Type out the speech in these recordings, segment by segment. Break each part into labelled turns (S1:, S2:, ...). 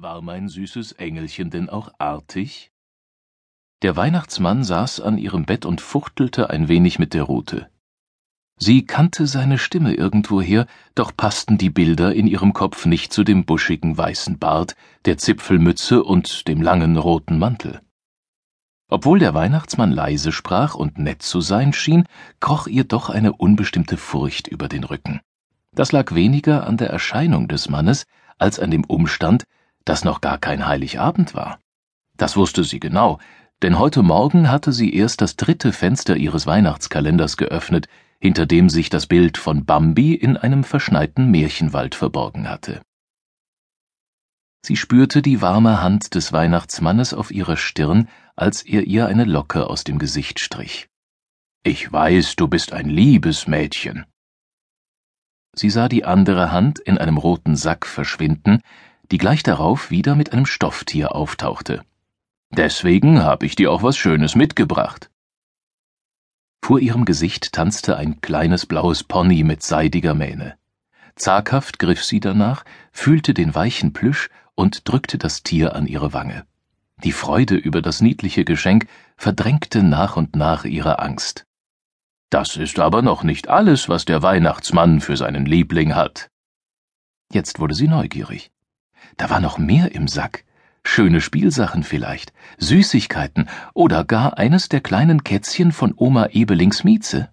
S1: War mein süßes Engelchen denn auch artig? Der Weihnachtsmann saß an ihrem Bett und fuchtelte ein wenig mit der Rute. Sie kannte seine Stimme irgendwoher, doch passten die Bilder in ihrem Kopf nicht zu dem buschigen weißen Bart, der Zipfelmütze und dem langen roten Mantel. Obwohl der Weihnachtsmann leise sprach und nett zu sein schien, kroch ihr doch eine unbestimmte Furcht über den Rücken. Das lag weniger an der Erscheinung des Mannes als an dem Umstand, dass noch gar kein Heiligabend war. Das wusste sie genau, denn heute Morgen hatte sie erst das dritte Fenster ihres Weihnachtskalenders geöffnet, hinter dem sich das Bild von Bambi in einem verschneiten Märchenwald verborgen hatte. Sie spürte die warme Hand des Weihnachtsmannes auf ihrer Stirn, als er ihr eine Locke aus dem Gesicht strich. Ich weiß, du bist ein liebes Mädchen. Sie sah die andere Hand in einem roten Sack verschwinden, die gleich darauf wieder mit einem Stofftier auftauchte. Deswegen habe ich dir auch was Schönes mitgebracht. Vor ihrem Gesicht tanzte ein kleines blaues Pony mit seidiger Mähne. Zaghaft griff sie danach, fühlte den weichen Plüsch und drückte das Tier an ihre Wange. Die Freude über das niedliche Geschenk verdrängte nach und nach ihre Angst. Das ist aber noch nicht alles, was der Weihnachtsmann für seinen Liebling hat. Jetzt wurde sie neugierig. Da war noch mehr im Sack. Schöne Spielsachen vielleicht, Süßigkeiten oder gar eines der kleinen Kätzchen von Oma Ebelings Mieze.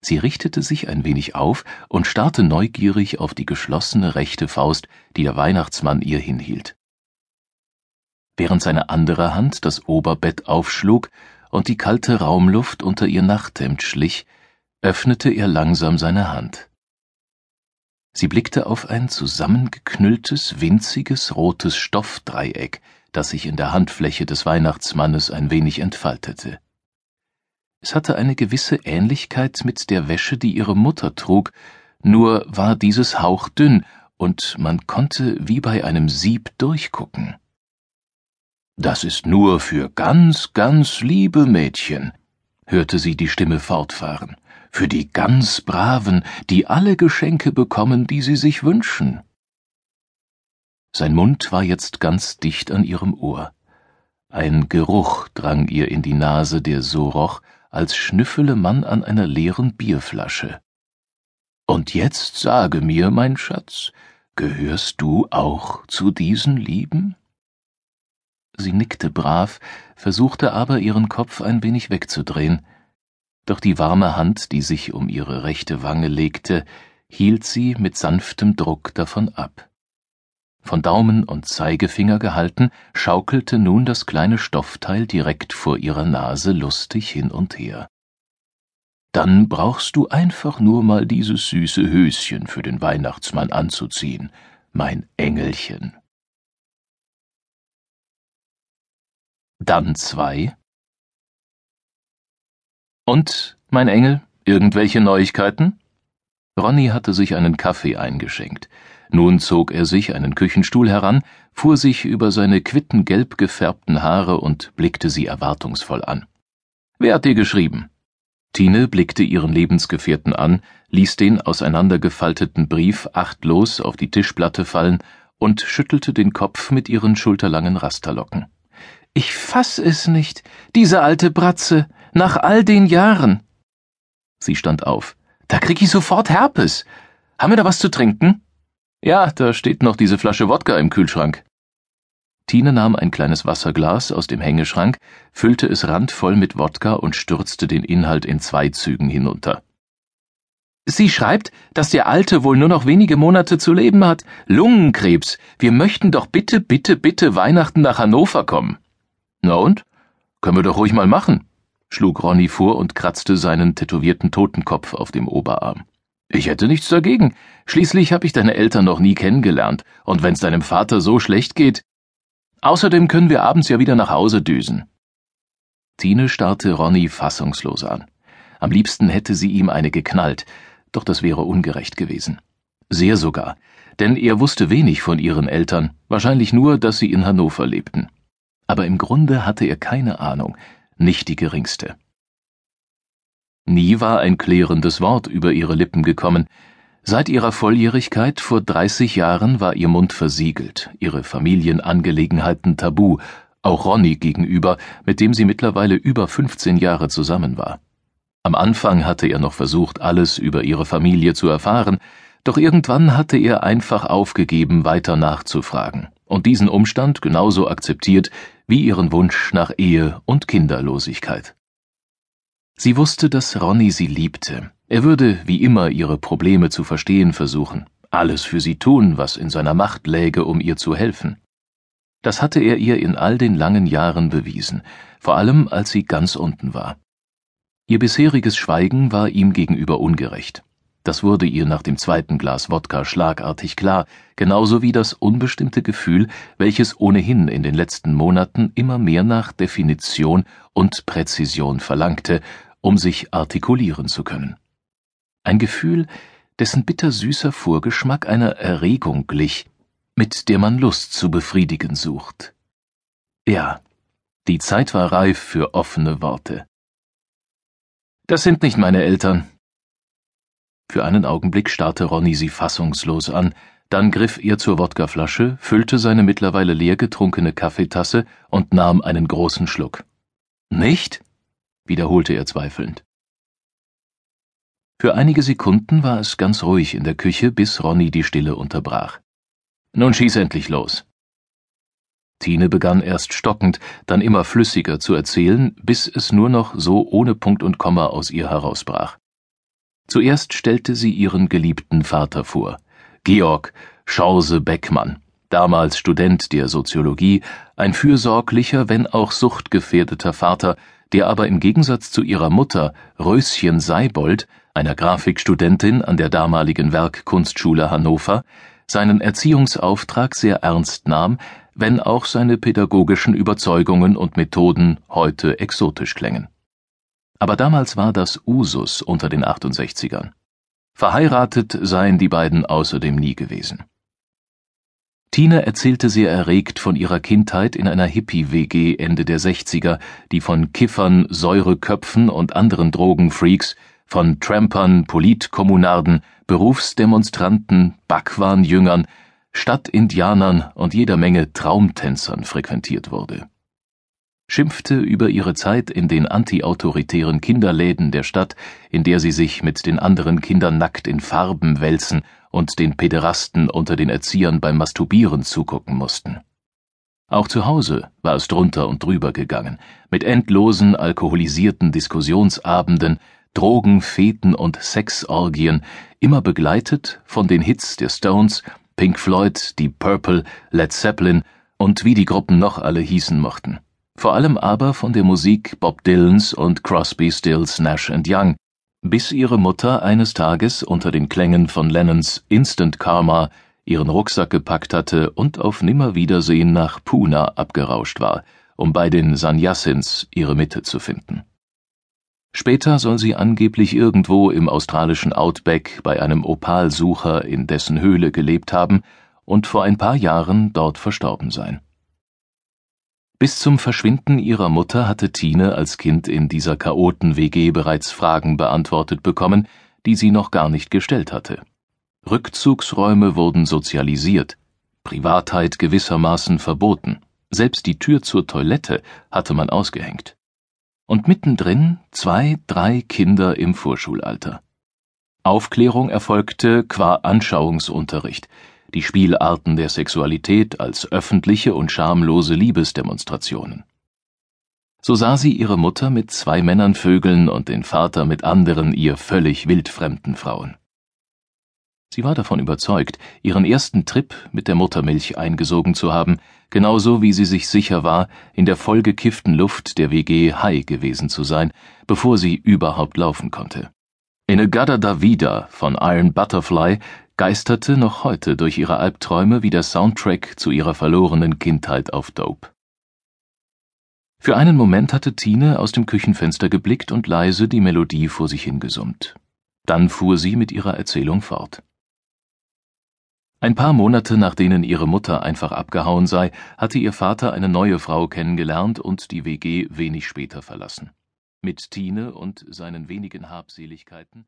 S1: Sie richtete sich ein wenig auf und starrte neugierig auf die geschlossene rechte Faust, die der Weihnachtsmann ihr hinhielt. Während seine andere Hand das Oberbett aufschlug und die kalte Raumluft unter ihr Nachthemd schlich, öffnete er langsam seine Hand. Sie blickte auf ein zusammengeknülltes, winziges, rotes Stoffdreieck, das sich in der Handfläche des Weihnachtsmannes ein wenig entfaltete. Es hatte eine gewisse Ähnlichkeit mit der Wäsche, die ihre Mutter trug, nur war dieses hauchdünn, und man konnte wie bei einem Sieb durchgucken. Das ist nur für ganz, ganz liebe Mädchen, hörte sie die Stimme fortfahren für die ganz Braven, die alle Geschenke bekommen, die sie sich wünschen. Sein Mund war jetzt ganz dicht an ihrem Ohr. Ein Geruch drang ihr in die Nase, der so roch, als schnüffele man an einer leeren Bierflasche. Und jetzt sage mir, mein Schatz, gehörst du auch zu diesen Lieben? Sie nickte brav, versuchte aber ihren Kopf ein wenig wegzudrehen doch die warme Hand, die sich um ihre rechte Wange legte, hielt sie mit sanftem Druck davon ab. Von Daumen und Zeigefinger gehalten, schaukelte nun das kleine Stoffteil direkt vor ihrer Nase lustig hin und her. Dann brauchst du einfach nur mal dieses süße Höschen für den Weihnachtsmann anzuziehen, mein Engelchen. Dann zwei, und, mein Engel, irgendwelche Neuigkeiten? Ronny hatte sich einen Kaffee eingeschenkt. Nun zog er sich einen Küchenstuhl heran, fuhr sich über seine quittengelb gefärbten Haare und blickte sie erwartungsvoll an. Wer hat dir geschrieben? Tine blickte ihren Lebensgefährten an, ließ den auseinandergefalteten Brief achtlos auf die Tischplatte fallen und schüttelte den Kopf mit ihren schulterlangen Rasterlocken. Ich fass es nicht. Diese alte Bratze. Nach all den Jahren. Sie stand auf. Da krieg ich sofort Herpes. Haben wir da was zu trinken? Ja, da steht noch diese Flasche Wodka im Kühlschrank. Tine nahm ein kleines Wasserglas aus dem Hängeschrank, füllte es randvoll mit Wodka und stürzte den Inhalt in zwei Zügen hinunter. Sie schreibt, dass der Alte wohl nur noch wenige Monate zu leben hat. Lungenkrebs. Wir möchten doch bitte, bitte, bitte Weihnachten nach Hannover kommen. Na und? Können wir doch ruhig mal machen schlug Ronny vor und kratzte seinen tätowierten Totenkopf auf dem Oberarm. Ich hätte nichts dagegen. Schließlich habe ich deine Eltern noch nie kennengelernt, und wenn's deinem Vater so schlecht geht. Außerdem können wir abends ja wieder nach Hause düsen. Tine starrte Ronny fassungslos an. Am liebsten hätte sie ihm eine geknallt, doch das wäre ungerecht gewesen. Sehr sogar, denn er wusste wenig von ihren Eltern, wahrscheinlich nur, dass sie in Hannover lebten. Aber im Grunde hatte er keine Ahnung, nicht die geringste. Nie war ein klärendes Wort über ihre Lippen gekommen, Seit ihrer Volljährigkeit vor 30 Jahren war ihr Mund versiegelt, ihre Familienangelegenheiten tabu, auch Ronny gegenüber, mit dem sie mittlerweile über 15 Jahre zusammen war. Am Anfang hatte er noch versucht, alles über ihre Familie zu erfahren, doch irgendwann hatte er einfach aufgegeben, weiter nachzufragen und diesen Umstand genauso akzeptiert wie ihren Wunsch nach Ehe und Kinderlosigkeit. Sie wusste, dass Ronny sie liebte. Er würde wie immer ihre Probleme zu verstehen versuchen, alles für sie tun, was in seiner Macht läge, um ihr zu helfen. Das hatte er ihr in all den langen Jahren bewiesen, vor allem als sie ganz unten war. Ihr bisheriges Schweigen war ihm gegenüber ungerecht. Das wurde ihr nach dem zweiten Glas Wodka schlagartig klar, genauso wie das unbestimmte Gefühl, welches ohnehin in den letzten Monaten immer mehr nach Definition und Präzision verlangte, um sich artikulieren zu können. Ein Gefühl, dessen bittersüßer Vorgeschmack einer Erregung glich, mit der man Lust zu befriedigen sucht. Ja, die Zeit war reif für offene Worte. Das sind nicht meine Eltern, für einen Augenblick starrte Ronny sie fassungslos an, dann griff er zur Wodkaflasche, füllte seine mittlerweile leer getrunkene Kaffeetasse und nahm einen großen Schluck. Nicht? wiederholte er zweifelnd. Für einige Sekunden war es ganz ruhig in der Küche, bis Ronny die Stille unterbrach. Nun schieß endlich los. Tine begann erst stockend, dann immer flüssiger zu erzählen, bis es nur noch so ohne Punkt und Komma aus ihr herausbrach. Zuerst stellte sie ihren geliebten Vater vor, Georg Schause Beckmann, damals Student der Soziologie, ein fürsorglicher, wenn auch suchtgefährdeter Vater, der aber im Gegensatz zu ihrer Mutter, Röschen Seibold, einer Grafikstudentin an der damaligen Werkkunstschule Hannover, seinen Erziehungsauftrag sehr ernst nahm, wenn auch seine pädagogischen Überzeugungen und Methoden heute exotisch klängen aber damals war das Usus unter den 68ern. Verheiratet seien die beiden außerdem nie gewesen. Tina erzählte sehr erregt von ihrer Kindheit in einer Hippie-WG Ende der 60er, die von Kiffern, Säureköpfen und anderen Drogenfreaks, von Trampern, Politkommunarden, Berufsdemonstranten, Backwarnjüngern, Stadtindianern und jeder Menge Traumtänzern frequentiert wurde schimpfte über ihre Zeit in den antiautoritären Kinderläden der Stadt, in der sie sich mit den anderen Kindern nackt in Farben wälzen und den Päderasten unter den Erziehern beim Masturbieren zugucken mussten. Auch zu Hause war es drunter und drüber gegangen, mit endlosen alkoholisierten Diskussionsabenden, Drogen, Feten und Sexorgien, immer begleitet von den Hits der Stones, Pink Floyd, Deep Purple, Led Zeppelin und wie die Gruppen noch alle hießen mochten vor allem aber von der Musik Bob Dylans und Crosby, Stills, Nash Young, bis ihre Mutter eines Tages unter den Klängen von Lennons Instant Karma ihren Rucksack gepackt hatte und auf Nimmerwiedersehen nach Puna abgerauscht war, um bei den Sannyasins ihre Mitte zu finden. Später soll sie angeblich irgendwo im australischen Outback bei einem Opalsucher in dessen Höhle gelebt haben und vor ein paar Jahren dort verstorben sein. Bis zum Verschwinden ihrer Mutter hatte Tine als Kind in dieser Chaoten-WG bereits Fragen beantwortet bekommen, die sie noch gar nicht gestellt hatte. Rückzugsräume wurden sozialisiert, Privatheit gewissermaßen verboten, selbst die Tür zur Toilette hatte man ausgehängt. Und mittendrin zwei, drei Kinder im Vorschulalter. Aufklärung erfolgte qua Anschauungsunterricht, die Spielarten der Sexualität als öffentliche und schamlose Liebesdemonstrationen. So sah sie ihre Mutter mit zwei Männern vögeln und den Vater mit anderen ihr völlig wildfremden Frauen. Sie war davon überzeugt, ihren ersten Trip mit der Muttermilch eingesogen zu haben, genauso wie sie sich sicher war, in der vollgekifften Luft der WG High gewesen zu sein, bevor sie überhaupt laufen konnte. In A Gada Da Vida von Iron Butterfly geisterte noch heute durch ihre Albträume wie der Soundtrack zu ihrer verlorenen Kindheit auf Dope. Für einen Moment hatte Tine aus dem Küchenfenster geblickt und leise die Melodie vor sich hingesummt. Dann fuhr sie mit ihrer Erzählung fort. Ein paar Monate nach denen ihre Mutter einfach abgehauen sei, hatte ihr Vater eine neue Frau kennengelernt und die WG wenig später verlassen. Mit Tine und seinen wenigen Habseligkeiten